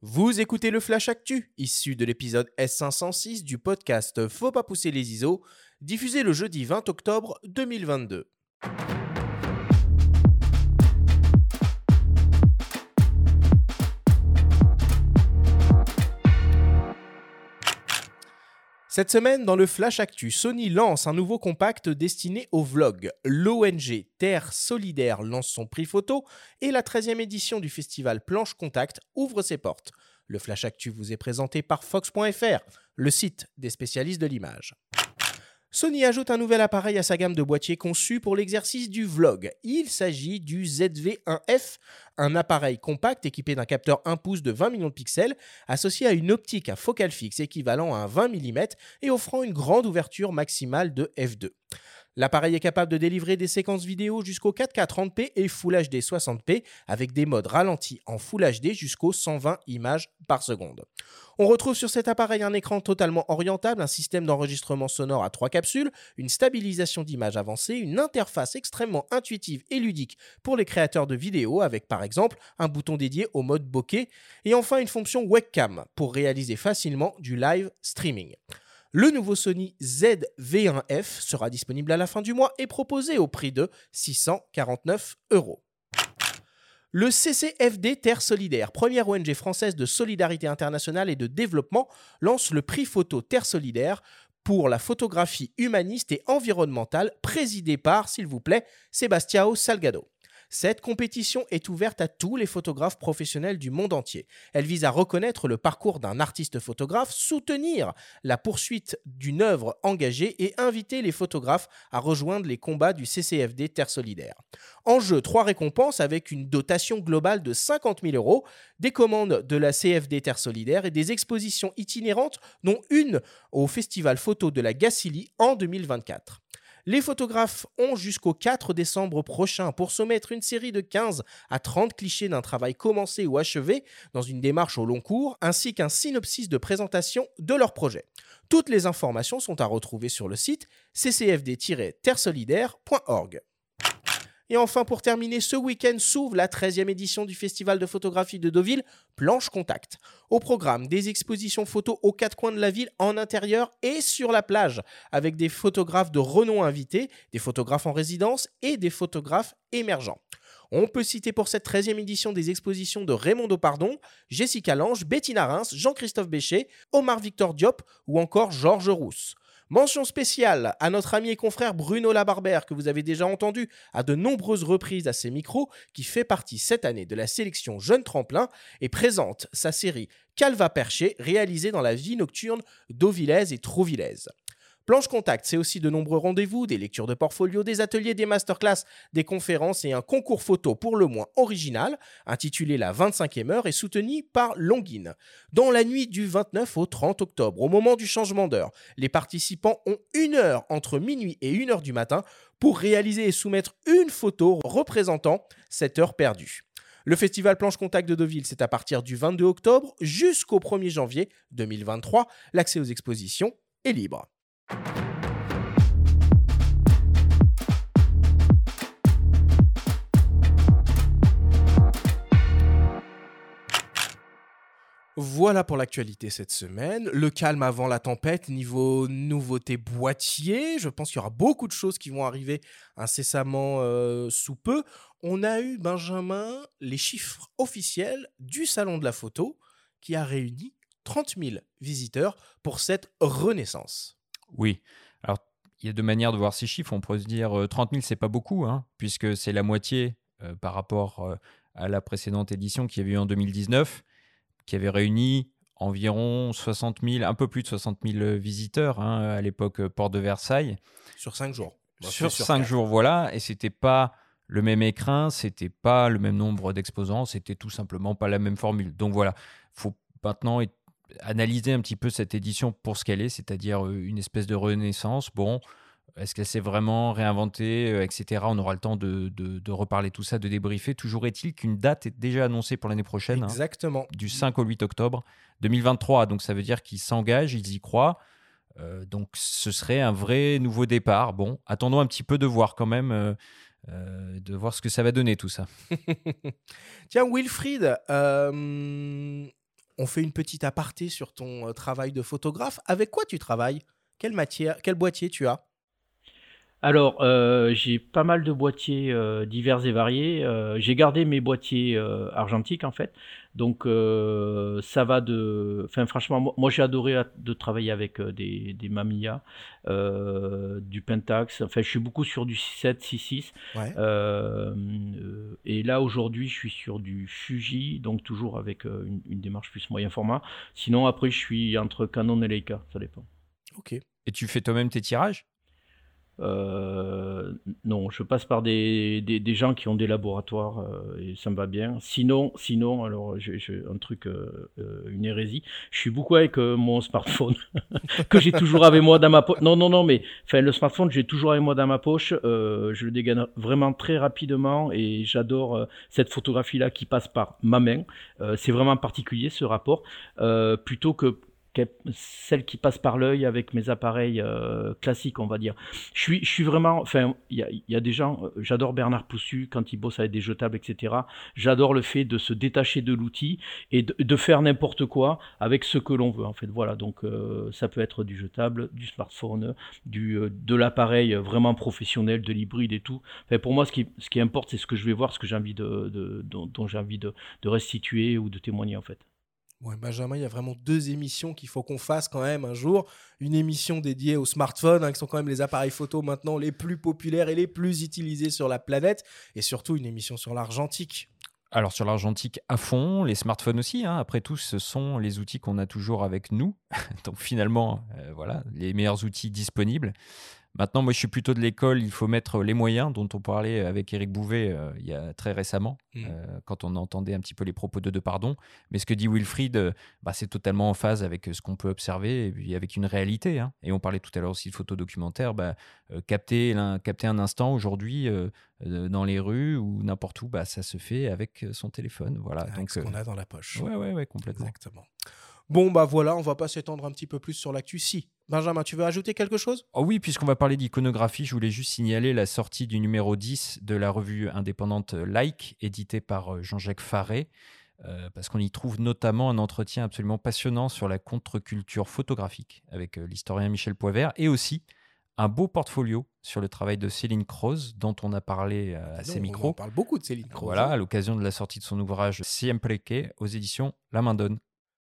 Vous écoutez le Flash Actu, issu de l'épisode S506 du podcast Faut pas pousser les ISO, diffusé le jeudi 20 octobre 2022. Cette semaine, dans le Flash Actu, Sony lance un nouveau compact destiné au vlog. L'ONG Terre Solidaire lance son prix photo et la 13e édition du festival Planche Contact ouvre ses portes. Le Flash Actu vous est présenté par Fox.fr, le site des spécialistes de l'image. Sony ajoute un nouvel appareil à sa gamme de boîtiers conçu pour l'exercice du vlog. Il s'agit du ZV-1F, un appareil compact équipé d'un capteur 1 pouce de 20 millions de pixels, associé à une optique à focale fixe équivalent à un 20 mm et offrant une grande ouverture maximale de f2. L'appareil est capable de délivrer des séquences vidéo jusqu'au 4K 30p et Full HD 60p avec des modes ralentis en Full HD jusqu'aux 120 images par seconde. On retrouve sur cet appareil un écran totalement orientable, un système d'enregistrement sonore à trois capsules, une stabilisation d'image avancée, une interface extrêmement intuitive et ludique pour les créateurs de vidéos avec par exemple un bouton dédié au mode bokeh et enfin une fonction webcam pour réaliser facilement du live streaming. Le nouveau Sony ZV1F sera disponible à la fin du mois et proposé au prix de 649 euros. Le CCFD Terre Solidaire, première ONG française de solidarité internationale et de développement, lance le prix photo Terre Solidaire pour la photographie humaniste et environnementale, présidé par, s'il vous plaît, Sebastião Salgado. Cette compétition est ouverte à tous les photographes professionnels du monde entier. Elle vise à reconnaître le parcours d'un artiste photographe, soutenir la poursuite d'une œuvre engagée et inviter les photographes à rejoindre les combats du CCFD Terre Solidaire. En jeu, trois récompenses avec une dotation globale de 50 000 euros, des commandes de la CFD Terre Solidaire et des expositions itinérantes, dont une au Festival Photo de la Gacilly en 2024. Les photographes ont jusqu'au 4 décembre prochain pour soumettre une série de 15 à 30 clichés d'un travail commencé ou achevé dans une démarche au long cours, ainsi qu'un synopsis de présentation de leur projet. Toutes les informations sont à retrouver sur le site ccfd-terresolidaire.org. Et enfin, pour terminer, ce week-end s'ouvre la 13e édition du Festival de photographie de Deauville, Planche Contact. Au programme, des expositions photos aux quatre coins de la ville, en intérieur et sur la plage, avec des photographes de renom invités, des photographes en résidence et des photographes émergents. On peut citer pour cette 13e édition des expositions de Raymond Pardon, Jessica Lange, Bettina Reims, Jean-Christophe Béchet, Omar Victor Diop ou encore Georges Rousse. Mention spéciale à notre ami et confrère Bruno Labarbère, que vous avez déjà entendu à de nombreuses reprises à ses micros, qui fait partie cette année de la sélection Jeune Tremplin et présente sa série Calva Perché, réalisée dans la vie nocturne d'Auvillaise et Trouvillaise. Planche Contact, c'est aussi de nombreux rendez-vous, des lectures de portfolio, des ateliers, des masterclass, des conférences et un concours photo pour le moins original, intitulé La 25e heure et soutenu par Longin. Dans la nuit du 29 au 30 octobre, au moment du changement d'heure, les participants ont une heure entre minuit et une heure du matin pour réaliser et soumettre une photo représentant cette heure perdue. Le festival Planche Contact de Deauville, c'est à partir du 22 octobre jusqu'au 1er janvier 2023. L'accès aux expositions est libre. Voilà pour l'actualité cette semaine. Le calme avant la tempête, niveau nouveauté boîtier. Je pense qu'il y aura beaucoup de choses qui vont arriver incessamment euh, sous peu. On a eu, Benjamin, les chiffres officiels du Salon de la photo qui a réuni 30 000 visiteurs pour cette renaissance. Oui. Alors, il y a deux manières de voir ces chiffres. On pourrait se dire 30 000, c'est pas beaucoup, hein, puisque c'est la moitié euh, par rapport euh, à la précédente édition qui avait eu en 2019, qui avait réuni environ 60 000, un peu plus de 60 000 visiteurs hein, à l'époque euh, Porte de Versailles. Sur cinq jours. sur, cinq jours, voilà. Et c'était pas le même écrin, c'était pas le même nombre d'exposants, c'était tout simplement pas la même formule. Donc voilà, faut maintenant être analyser un petit peu cette édition pour ce qu'elle est, c'est-à-dire euh, une espèce de renaissance. Bon, est-ce qu'elle s'est vraiment réinventée, euh, etc. On aura le temps de, de, reparler tout ça, de débriefer. Toujours est-il qu'une date est déjà annoncée pour l'année prochaine. Hein, Exactement. du 5 au 8 octobre 2023. Donc ça veut dire qu'ils s'engagent, ils y croient. Euh, donc ce serait un vrai nouveau départ. Bon, attendons un petit peu de voir quand même. de voir ce que ça va donner tout ça. Tiens, Wilfried, on fait une petite aparté sur ton travail de photographe. Avec quoi tu travailles? Quelle matière, quel boîtier tu as? Alors, euh, j'ai pas mal de boîtiers euh, divers et variés. Euh, j'ai gardé mes boîtiers argentiques en fait. Donc, ça va de. Enfin, franchement, moi, j'ai adoré de travailler avec des, des Mamiya, du Pentax. Enfin, je suis beaucoup sur du 6.7, 6.6. et là, aujourd'hui, je suis sur du Fuji, donc toujours avec une, une, démarche plus moyen format. Sinon, après, je suis entre Canon et Leica, ça dépend. Ok. Et tu fais toi-même tes tirages? Euh, non, je passe par des, des, gens qui ont des laboratoires euh, et ça me va bien. Sinon, sinon alors j'ai un truc, euh, une hérésie. Je suis beaucoup avec mon smartphone que j'ai toujours avec moi dans ma poche. Non, non, non, mais le smartphone, j'ai toujours avec moi dans ma poche. je le dégaine vraiment très rapidement et j'adore cette photographie-là qui passe par ma main. C'est vraiment particulier ce rapport, plutôt que celle qui passe par l'œil avec mes appareils euh, classiques, on va dire. Je suis, je suis vraiment, enfin, il y a, des gens, euh, j'adore Bernard Poussu quand il bosse avec des jetables, etc. J'adore le fait de se détacher de l'outil et de, faire n'importe quoi avec ce que l'on veut, en fait. Voilà, donc euh, ça peut être du jetable, du smartphone, du, de l'appareil vraiment professionnel, de l'hybride et tout. Enfin, pour moi, ce qui, ce qui importe, c'est ce que je vais voir, ce que j'ai envie de, de dont, j'ai envie de, de restituer ou de témoigner, en fait. Benjamin, il y a vraiment deux émissions qu'il faut qu'on fasse quand même un jour. Une émission dédiée aux smartphones, hein, qui sont quand même les appareils photo maintenant les plus populaires et les plus utilisés sur la planète. Et surtout une émission sur l'argentique. Alors sur l'argentique à fond, les smartphones aussi. Hein. Après tout, ce sont les outils qu'on a toujours avec nous. Donc finalement, euh, voilà, les meilleurs outils disponibles. Maintenant, moi, je suis plutôt de l'école, il faut mettre les moyens dont on parlait avec Eric Bouvet euh, il y a très récemment, mmh. euh, quand on entendait un petit peu les propos de De Pardon. Mais ce que dit Wilfried, euh, bah, c'est totalement en phase avec ce qu'on peut observer et puis avec une réalité. Hein. Et on parlait tout à l'heure aussi de photos documentaires. Bah, capter, un, capter un instant aujourd'hui dans les rues ou n'importe où, bah, ça se fait avec son téléphone. Voilà. Avec Donc, ce qu'on a dans la poche. Ouais, ouais, ouais, complètement. Exactement. Bon, bah voilà, on va pas s'étendre un petit peu plus sur l'actu. Si, Benjamin, tu veux ajouter quelque chose? Oh Oui, puisqu'on va parler d'iconographie, je voulais juste signaler la sortie du numéro 10 de la revue indépendante Like, éditée par euh, Jean-Jacques Faré, euh, parce qu'on y trouve notamment un entretien absolument passionnant sur la contre-culture photographique avec euh, l'historien Michel Poivert, et aussi un beau portfolio sur le travail de Céline Croze, dont on a parlé à ses micros. On parle beaucoup de Céline Croze. Voilà, hein. à l'occasion de la sortie de son ouvrage Siempre que aux éditions La Main Donne.